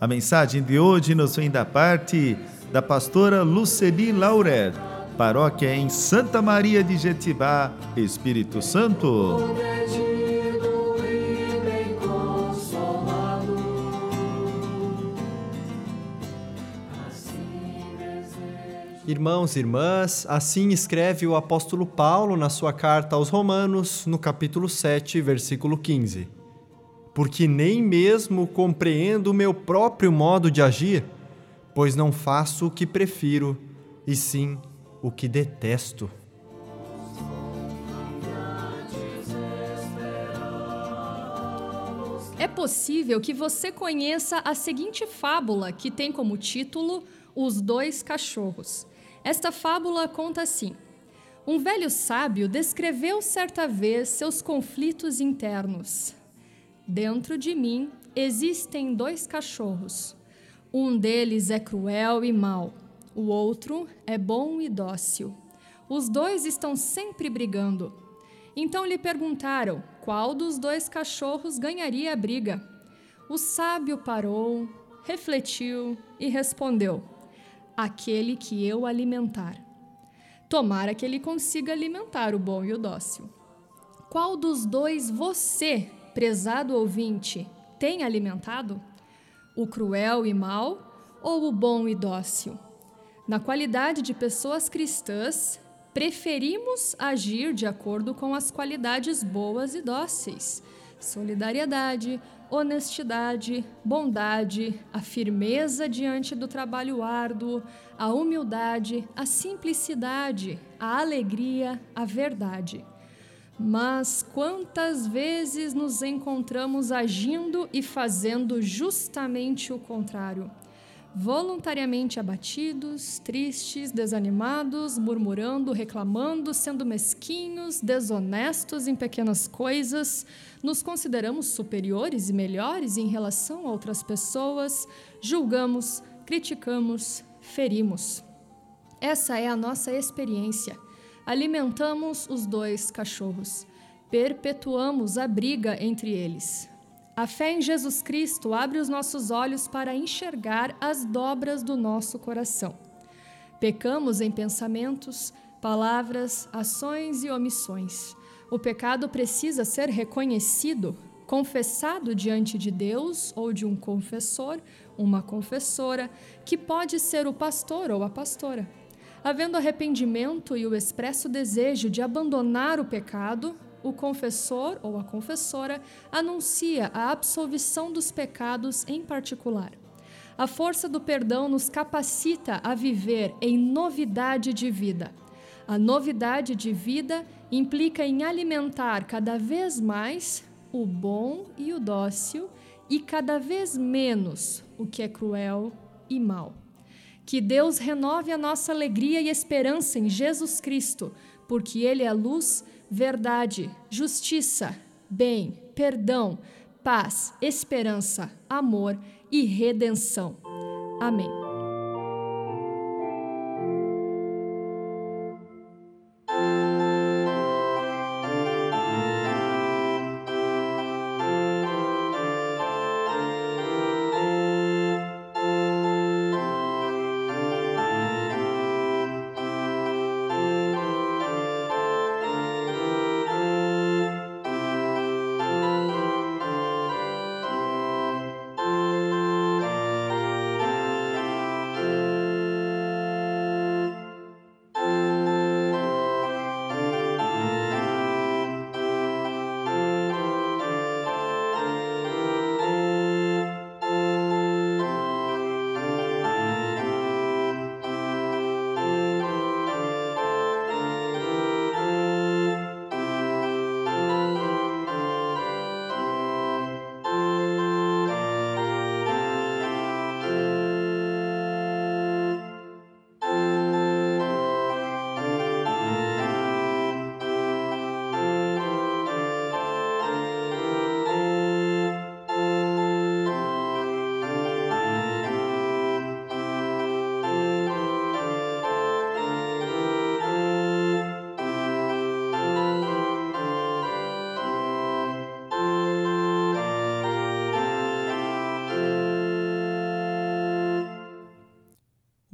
a mensagem de hoje nos vem da parte da pastora Luceli Laurer, paróquia em Santa Maria de Jetibá, Espírito Santo. Irmãos e irmãs, assim escreve o apóstolo Paulo na sua carta aos Romanos, no capítulo 7, versículo 15 porque nem mesmo compreendo o meu próprio modo de agir, pois não faço o que prefiro, e sim o que detesto. É possível que você conheça a seguinte fábula que tem como título Os Dois Cachorros. Esta fábula conta assim: Um velho sábio descreveu certa vez seus conflitos internos. Dentro de mim existem dois cachorros. Um deles é cruel e mau, o outro é bom e dócil. Os dois estão sempre brigando. Então lhe perguntaram qual dos dois cachorros ganharia a briga. O sábio parou, refletiu e respondeu: Aquele que eu alimentar. Tomara que ele consiga alimentar o bom e o dócil. Qual dos dois você prezado ouvinte, tem alimentado? O cruel e mau ou o bom e dócil? Na qualidade de pessoas cristãs, preferimos agir de acordo com as qualidades boas e dóceis: solidariedade, honestidade, bondade, a firmeza diante do trabalho árduo, a humildade, a simplicidade, a alegria, a verdade. Mas quantas vezes nos encontramos agindo e fazendo justamente o contrário? Voluntariamente abatidos, tristes, desanimados, murmurando, reclamando, sendo mesquinhos, desonestos em pequenas coisas, nos consideramos superiores e melhores em relação a outras pessoas, julgamos, criticamos, ferimos. Essa é a nossa experiência alimentamos os dois cachorros, perpetuamos a briga entre eles. A fé em Jesus Cristo abre os nossos olhos para enxergar as dobras do nosso coração. Pecamos em pensamentos, palavras, ações e omissões. O pecado precisa ser reconhecido, confessado diante de Deus ou de um confessor, uma confessora, que pode ser o pastor ou a pastora. Havendo arrependimento e o expresso desejo de abandonar o pecado, o confessor ou a confessora anuncia a absolvição dos pecados em particular. A força do perdão nos capacita a viver em novidade de vida. A novidade de vida implica em alimentar cada vez mais o bom e o dócil e cada vez menos o que é cruel e mau. Que Deus renove a nossa alegria e esperança em Jesus Cristo, porque Ele é luz, verdade, justiça, bem, perdão, paz, esperança, amor e redenção. Amém.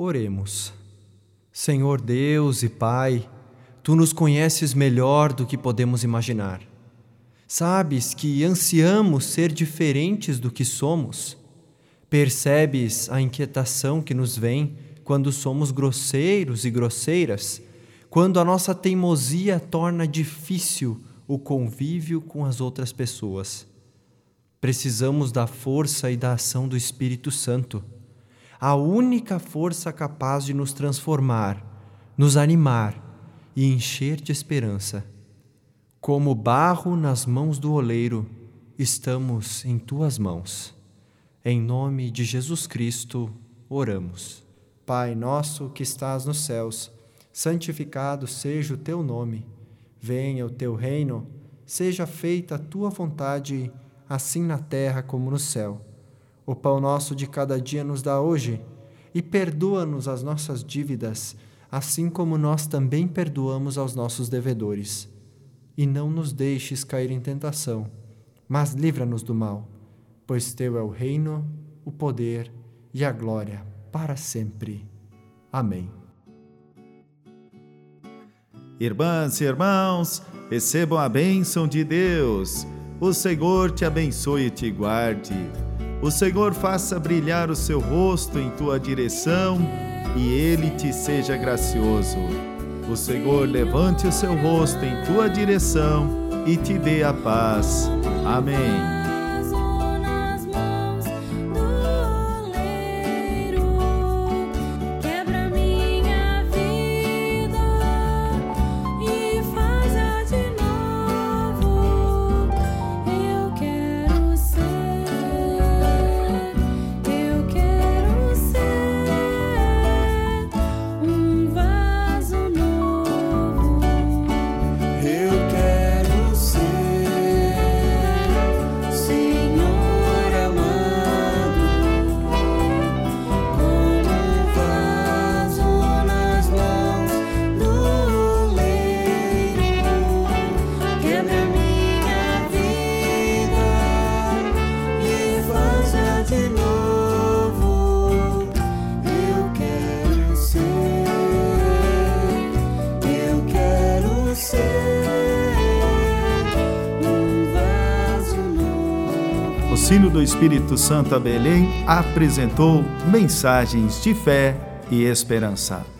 Oremos. Senhor Deus e Pai, tu nos conheces melhor do que podemos imaginar. Sabes que ansiamos ser diferentes do que somos. Percebes a inquietação que nos vem quando somos grosseiros e grosseiras, quando a nossa teimosia torna difícil o convívio com as outras pessoas. Precisamos da força e da ação do Espírito Santo a única força capaz de nos transformar, nos animar e encher de esperança. Como barro nas mãos do oleiro, estamos em tuas mãos. Em nome de Jesus Cristo, oramos. Pai nosso que estás nos céus, santificado seja o teu nome. Venha o teu reino, seja feita a tua vontade, assim na terra como no céu. O pão nosso de cada dia nos dá hoje e perdoa-nos as nossas dívidas, assim como nós também perdoamos aos nossos devedores. E não nos deixes cair em tentação, mas livra-nos do mal, pois teu é o reino, o poder e a glória para sempre. Amém. Irmãs e irmãos, recebam a bênção de Deus. O Senhor te abençoe e te guarde. O Senhor faça brilhar o seu rosto em tua direção e ele te seja gracioso. O Senhor levante o seu rosto em tua direção e te dê a paz. Amém. Sino do Espírito Santo a Belém apresentou mensagens de fé e esperança.